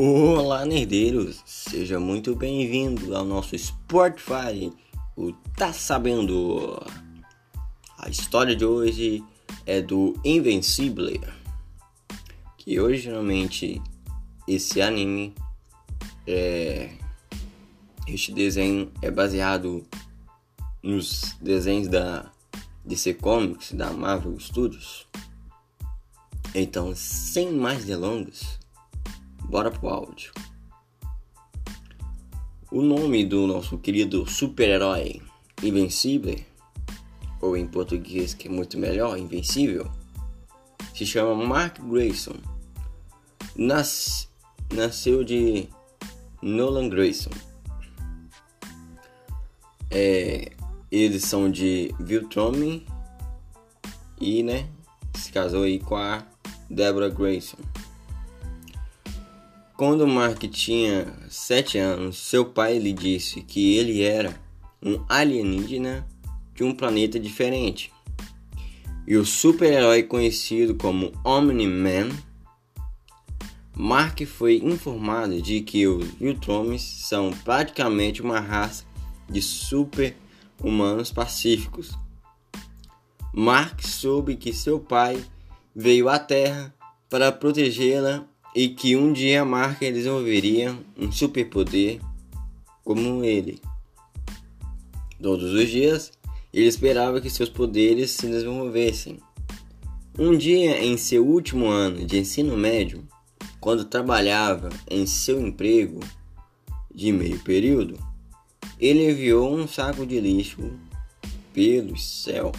Olá, nerdeiros! Seja muito bem-vindo ao nosso Spotify, o Tá Sabendo? A história de hoje é do Invencible, que originalmente esse anime, é, este desenho é baseado nos desenhos da DC Comics, da Marvel Studios. Então, sem mais delongas, bora pro áudio. O nome do nosso querido super-herói Invencível, ou em português que é muito melhor, Invencível, se chama Mark Grayson. Nas, nasceu de Nolan Grayson. É, eles são de Viltrome e, né, se casou aí com a Deborah Grayson. Quando Mark tinha 7 anos, seu pai lhe disse que ele era um alienígena de um planeta diferente. E o super-herói conhecido como Omni-Man, Mark foi informado de que os Viltromes são praticamente uma raça de super-humanos pacíficos. Mark soube que seu pai veio à Terra para protegê-la e que um dia Mark desenvolveria um superpoder como ele. Todos os dias, ele esperava que seus poderes se desenvolvessem. Um dia, em seu último ano de ensino médio, quando trabalhava em seu emprego de meio período, ele enviou um saco de lixo pelo céu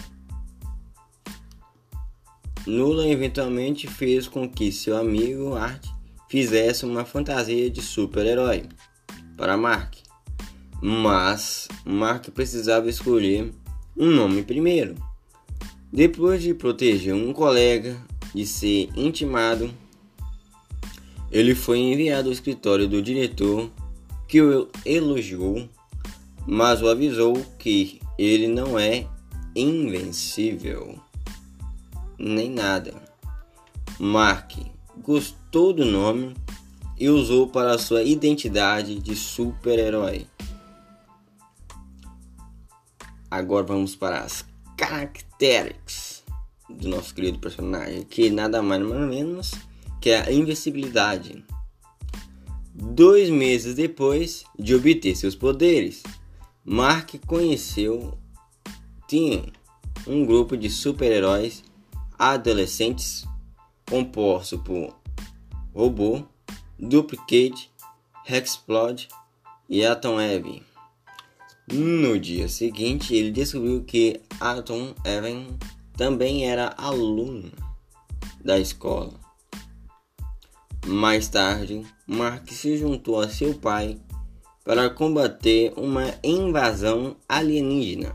Nula eventualmente fez com que seu amigo Art fizesse uma fantasia de super-herói para Mark, mas Mark precisava escolher um nome primeiro. Depois de proteger um colega de ser intimado, ele foi enviado ao escritório do diretor, que o elogiou, mas o avisou que ele não é invencível nem nada. Mark gostou do nome e usou para sua identidade de super-herói. Agora vamos para as características do nosso querido personagem, que nada mais nada menos que a invencibilidade. Dois meses depois de obter seus poderes, Mark conheceu tinha um grupo de super-heróis adolescentes, composto por Robô, Duplicate, Hexplode e Atom Eve. No dia seguinte, ele descobriu que Atom Even também era aluno da escola. Mais tarde, Mark se juntou a seu pai para combater uma invasão alienígena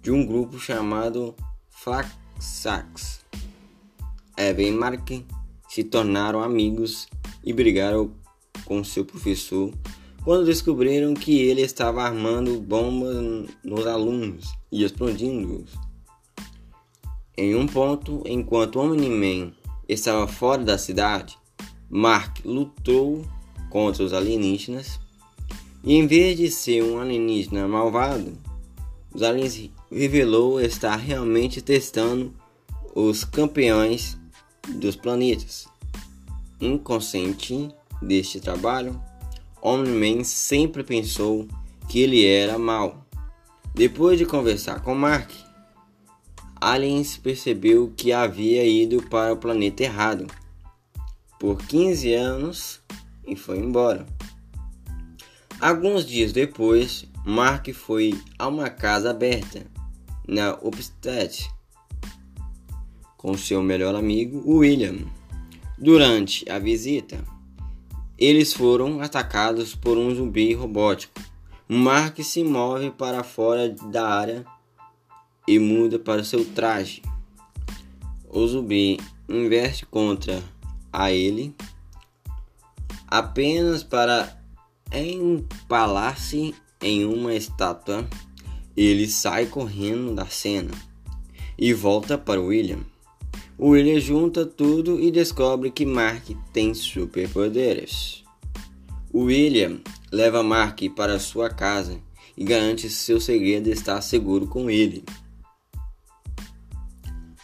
de um grupo chamado Flak Sachs. Evan e Mark se tornaram amigos e brigaram com seu professor quando descobriram que ele estava armando bombas nos alunos e explodindo-os. Em um ponto, enquanto Omni-Man estava fora da cidade, Mark lutou contra os alienígenas e, em vez de ser um alienígena malvado, os aliens revelou estar realmente testando os campeões dos planetas. Inconsciente deste trabalho, Omni-Man sempre pensou que ele era mau. Depois de conversar com Mark, Aliens percebeu que havia ido para o planeta errado por 15 anos e foi embora. Alguns dias depois, Mark foi a uma casa aberta na Upstead com seu melhor amigo William. Durante a visita, eles foram atacados por um zumbi robótico. Mark se move para fora da área e muda para seu traje. O zumbi investe contra a ele apenas para empalar-se em uma estátua. Ele sai correndo da cena e volta para William. William junta tudo e descobre que Mark tem superpoderes. William leva Mark para sua casa e garante seu segredo está seguro com ele.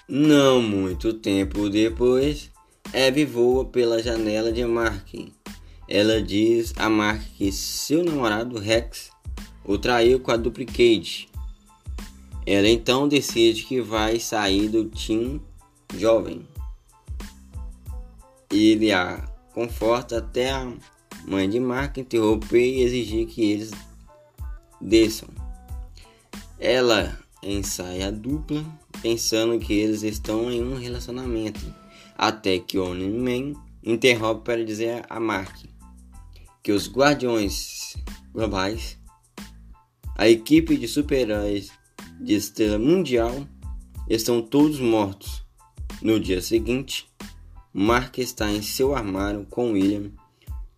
Não muito tempo depois, Eve voa pela janela de Mark. Ela diz a Mark que seu namorado Rex o traiu com a Duplicate. Ela então decide que vai sair do Team Jovem. Ele a conforta até a mãe de Mark interromper e exigir que eles desçam. Ela ensaia a dupla, pensando que eles estão em um relacionamento, até que Omni-Man interrompe para dizer a Mark que os Guardiões Globais, a equipe de super-heróis de Estrela Mundial, estão todos mortos. No dia seguinte, Mark está em seu armário com William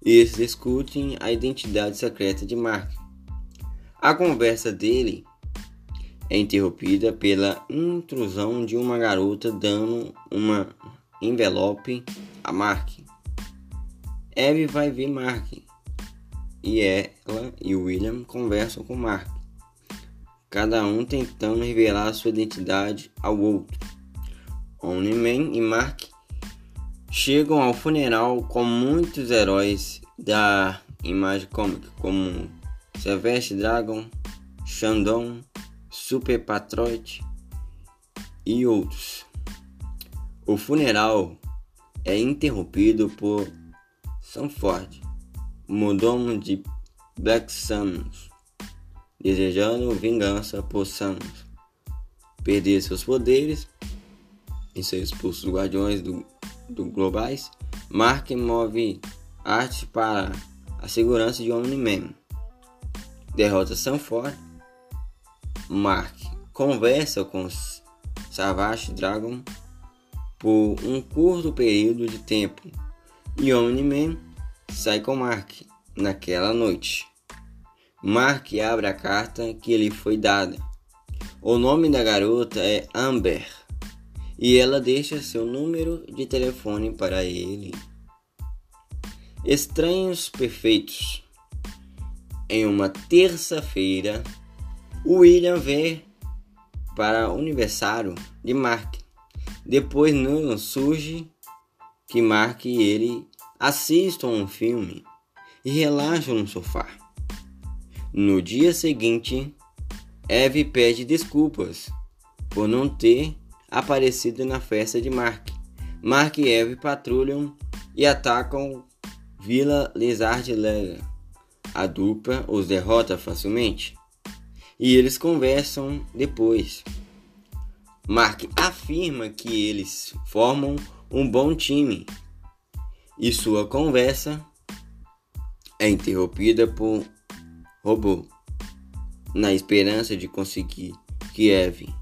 e eles discutem a identidade secreta de Mark. A conversa dele é interrompida pela intrusão de uma garota dando uma envelope a Mark. Eve vai ver Mark e ela e William conversam com Mark, cada um tentando revelar sua identidade ao outro. Omni-Man e Mark chegam ao funeral com muitos heróis da imagem cômica, como Sylvester Dragon, Shandong, Super Patriot e outros. O funeral é interrompido por Sanford, mordomo de Black Samus, desejando vingança por Samus perder seus poderes e ser expulso dos Guardiões do do Globais, Mark move arte para a segurança de Omni-Man. Derrota Sanford. Mark conversa com Savage Dragon por um curto período de tempo e Omni-Man sai com Mark naquela noite. Mark abre a carta que lhe foi dada. O nome da garota é Amber e ela deixa seu número de telefone para ele. Estranhos Perfeitos. Em uma terça-feira, William vê para o aniversário de Mark. Depois não surge que Mark e ele assistam um filme e relaxam no sofá. No dia seguinte, Eve pede desculpas por não ter aparecido na festa de Mark. Mark e Eve patrulham e atacam Vila Lizard Lega. A dupla os derrota facilmente e eles conversam depois. Mark afirma que eles formam um bom time e sua conversa é interrompida por robô, na esperança de conseguir que Eve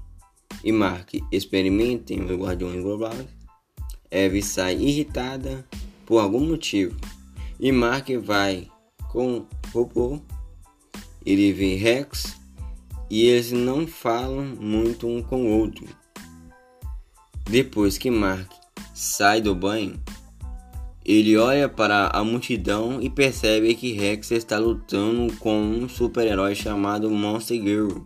e Mark experimentem os Guardiões Globais, Eve sai irritada por algum motivo e Mark vai com o robô. Ele vê Rex e eles não falam muito um com o outro. Depois que Mark sai do banho, ele olha para a multidão e percebe que Rex está lutando com um super-herói chamado Monster Girl.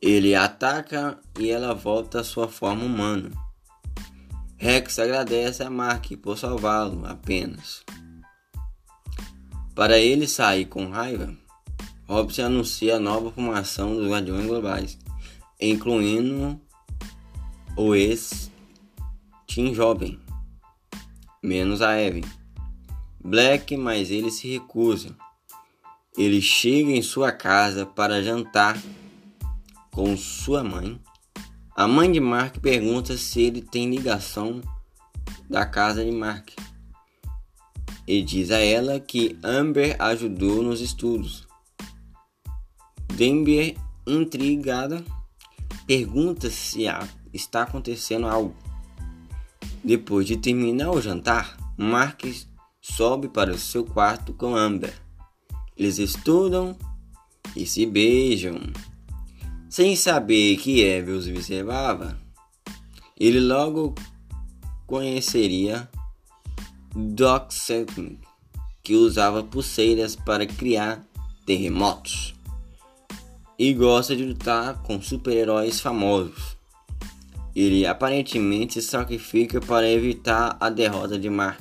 Ele ataca e ela volta à sua forma humana. Rex agradece a Mark por salvá-lo apenas. Para ele sair com raiva, Robson anuncia a nova formação dos Guardiões Globais, incluindo o ex-Team Jovem, menos a Eve. Black, mas ele se recusa. Ele chega em sua casa para jantar com sua mãe, a mãe de Mark pergunta se ele tem ligação da casa de Mark e diz a ela que Amber ajudou nos estudos. Denver, intrigada, pergunta se está acontecendo algo. Depois de terminar o jantar, Mark sobe para o seu quarto com Amber. Eles estudam e se beijam sem saber que Eve os observava. Ele logo conheceria Doc Saving, que usava pulseiras para criar terremotos e gosta de lutar com super-heróis famosos. Ele aparentemente se sacrifica para evitar a derrota de Mark.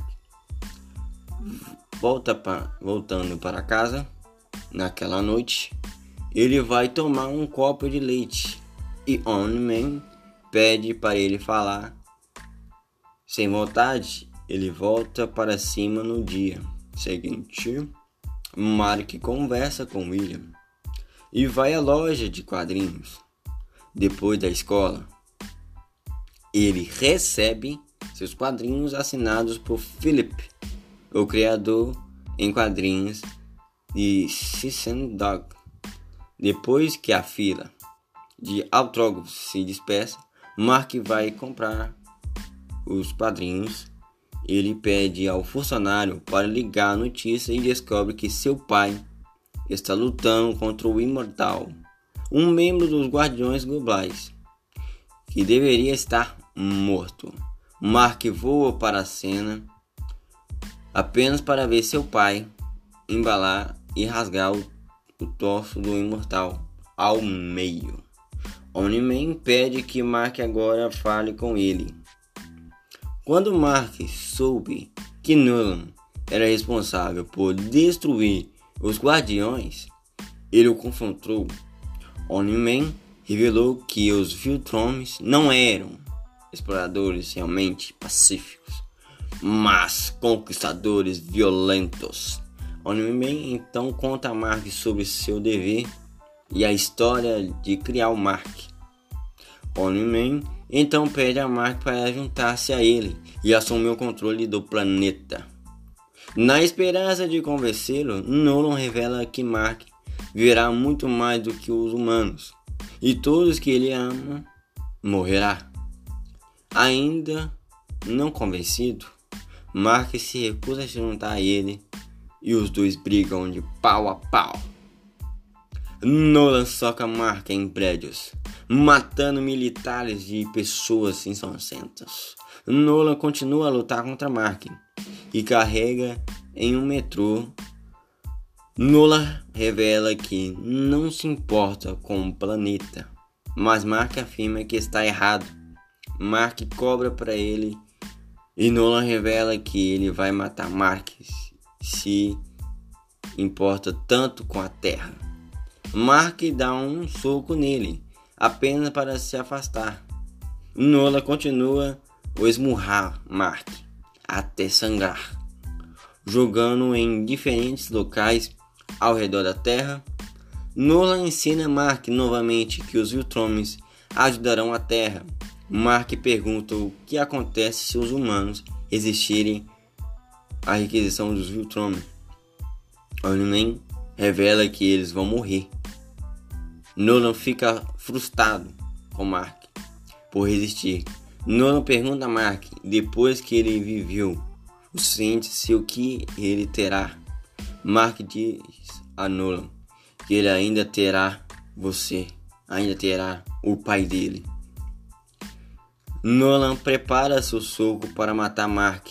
Volta pra, voltando para casa, naquela noite, ele vai tomar um copo de leite e Omni-Man pede para ele falar. Sem vontade, ele volta para cima no dia seguinte. Mark conversa com William e vai à loja de quadrinhos. Depois da escola, ele recebe seus quadrinhos assinados por Philip, o criador em quadrinhos de Sisson Dog. Depois que a fila de autógrafos se despeça, Mark vai comprar os quadrinhos. Ele pede ao funcionário para ligar a notícia e descobre que seu pai está lutando contra o Imortal, um membro dos Guardiões Globais, que deveria estar morto. Mark voa para a cena apenas para ver seu pai embalar e rasgar o, o torso do Imortal ao meio. Omni-Man pede que Mark agora fale com ele. Quando Mark soube que Nolan era responsável por destruir os Guardiões, ele o confrontou. Omni-Man revelou que os Viltroms não eram exploradores realmente pacíficos, mas conquistadores violentos. Omni-Man então conta a Mark sobre seu dever e a história de criar o Mark. Omni-Man então pede a Mark para juntar-se a ele e assumir o controle do planeta. Na esperança de convencê-lo, Nolan revela que Mark verá muito mais do que os humanos, e todos que ele ama morrerá. Ainda não convencido, Mark se recusa a se juntar a ele e os dois brigam de pau a pau. Nolan soca Mark em prédios, matando militares e pessoas inocentes. Nolan continua a lutar contra Mark e carrega em um metrô. Nola revela que não se importa com o planeta, mas Mark afirma que está errado. Mark cobra para ele e Nolan revela que ele vai matar Mark se importa tanto com a Terra. Mark dá um soco nele, apenas para se afastar. Nola continua a esmurrar Mark até sangrar, jogando em diferentes locais ao redor da Terra. Nolan ensina Mark novamente que os Viltromes ajudarão a Terra. Mark pergunta o que acontece se os humanos existirem a requisição dos Viltromes. Olin revela que eles vão morrer. Nolan fica frustrado com Mark por resistir Nolan pergunta a Mark, depois que ele viveu o suficiente, se o que ele terá. Mark diz a Nolan que ele ainda terá você, ainda terá o pai dele. Nolan prepara seu soco para matar Mark.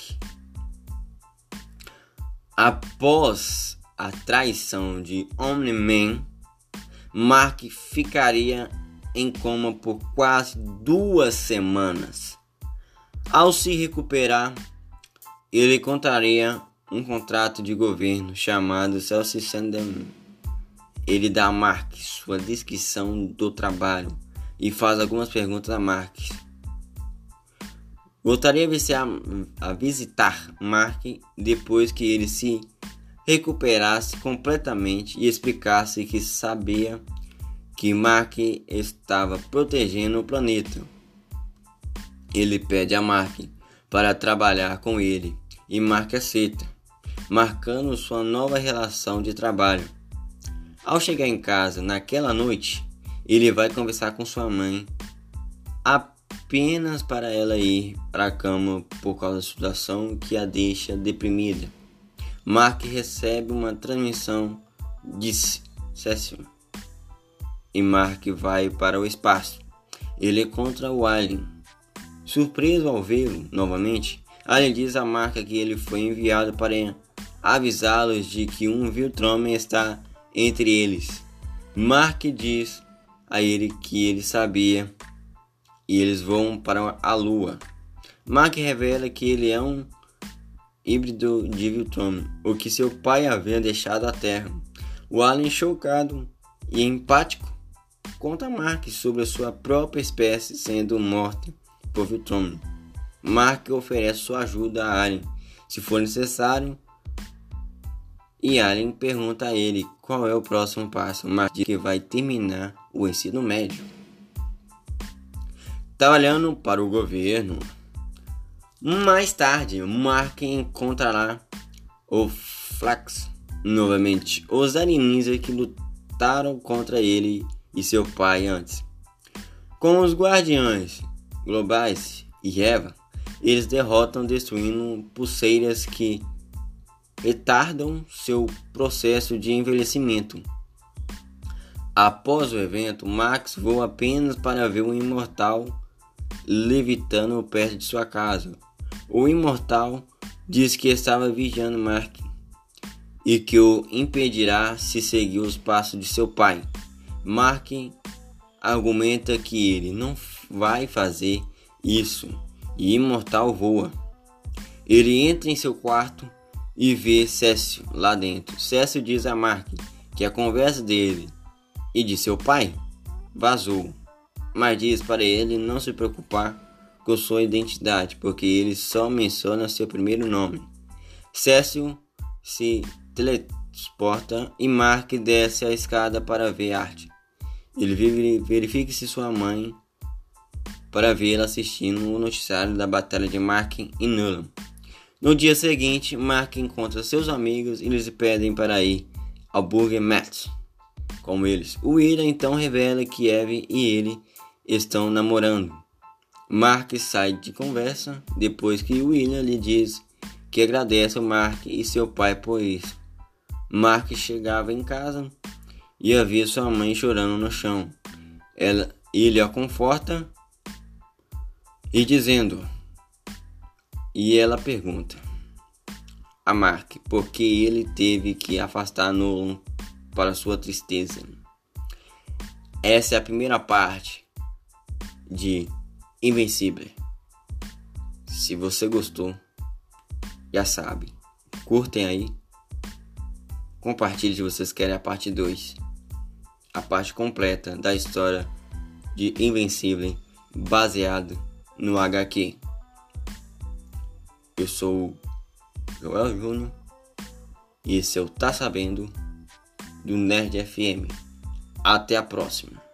Após a traição de Omni-Man, Mark ficaria em coma por quase duas semanas. Ao se recuperar, ele encontraria um contrato de governo chamado Celso Sandem. Ele dá a Mark sua descrição do trabalho e faz algumas perguntas a Mark. Voltaria a, visitar Mark depois que ele se recuperasse completamente e explicasse que sabia que Mark estava protegendo o planeta. Ele pede a Mark para trabalhar com ele e Mark aceita, marcando sua nova relação de trabalho. Ao chegar em casa naquela noite, ele vai conversar com sua mãe apenas para ela ir para a cama por causa da situação que a deixa deprimida. Mark recebe uma transmissão de Cecil e Mark vai para o espaço. Ele encontra o alien Surpreso ao vê-lo novamente, Alien diz a Marca que ele foi enviado para avisá-los de que um Viltromen está entre eles. Mark diz a ele que ele sabia e eles vão para a Lua. Mark revela que ele é um híbrido de Viltron, o que seu pai havia deixado à Terra. O Alien, chocado e empático, conta a Mark sobre a sua própria espécie sendo morta por Viltron. Mark oferece sua ajuda a Alien, se for necessário, e Alien pergunta a ele qual é o próximo passo, Mark diz que vai terminar o ensino médio. Trabalhando para o governo, mais tarde, Mark encontrará o Flax novamente, os alienígenas que lutaram contra ele e seu pai antes. Com os guardiões globais e Eva, eles derrotam destruindo pulseiras que retardam seu processo de envelhecimento. Após o evento, Max voa apenas para ver o imortal levitando perto de sua casa. O imortal diz que estava vigiando Mark e que o impedirá se seguir os passos de seu pai. Mark argumenta que ele não vai fazer isso e Imortal voa. Ele entra em seu quarto e vê Cécio lá dentro. Cécio diz a Mark que a conversa dele e de seu pai vazou, mas diz para ele não se preocupar com sua identidade, porque ele só menciona seu primeiro nome. Cécio se teletransporta e Mark desce a escada para ver arte. Ele verifica se sua mãe para vê-la assistindo o noticiário da batalha de Mark e Nullum. No dia seguinte, Mark encontra seus amigos e lhes pedem para ir ao Burger Match com eles. O William então revela que Eve e ele estão namorando. Mark sai de conversa depois que William lhe diz que agradece ao Mark e seu pai por isso. Mark chegava em casa e havia sua mãe chorando no chão. Ela, ele a conforta e dizendo, e ela pergunta a Mark por que ele teve que afastar Nolan para sua tristeza. Essa é a primeira parte de Invencível. Se você gostou, já sabe. Curtem aí. Compartilhe se vocês querem a parte 2. A parte completa da história de Invencível baseado no HQ. Eu sou Joel Júnior e esse é o Tá Sabendo do Nerd FM. Até a próxima.